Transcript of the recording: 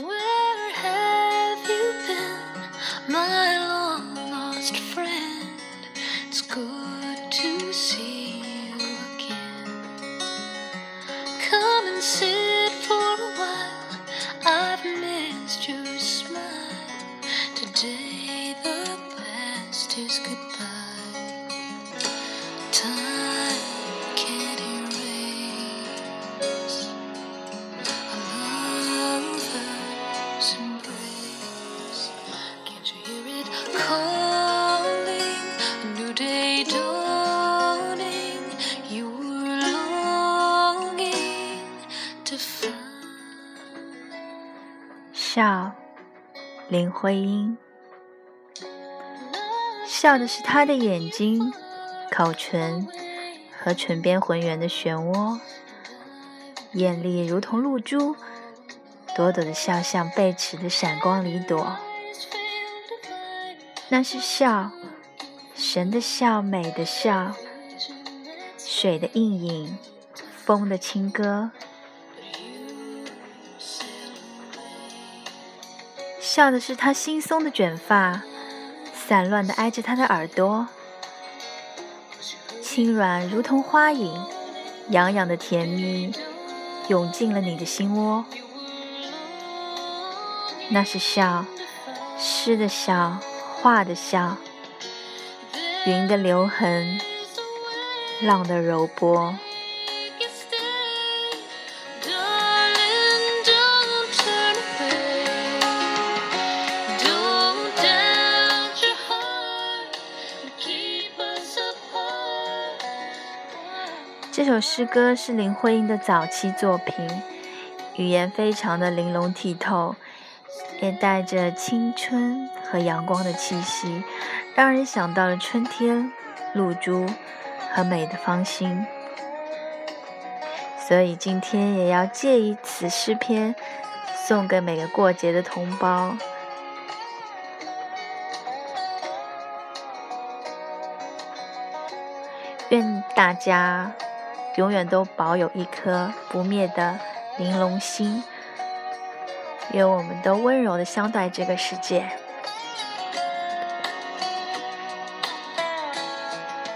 Where have you been, my long lost friend? It's good to see you again. Come and sit for a while. I've missed your smile. Today the past is goodbye. Time 笑，林徽因。笑的是她的眼睛、口唇和唇边浑圆的漩涡，艳丽如同露珠，朵朵的笑像贝齿的闪光里朵。那是笑，神的笑，美的笑，水的映影，风的轻歌。笑的是她惺忪的卷发，散乱的挨着她的耳朵，轻软如同花影，痒痒的甜蜜涌进了你的心窝。那是笑，诗的笑，画的像云的留痕，浪的柔波。这首诗歌是林徽因的早期作品，语言非常的玲珑剔透。也带着青春和阳光的气息，让人想到了春天、露珠和美的芳心。所以今天也要借以此诗篇，送给每个过节的同胞。愿大家永远都保有一颗不灭的玲珑心，愿我们都温柔的相待这个世界。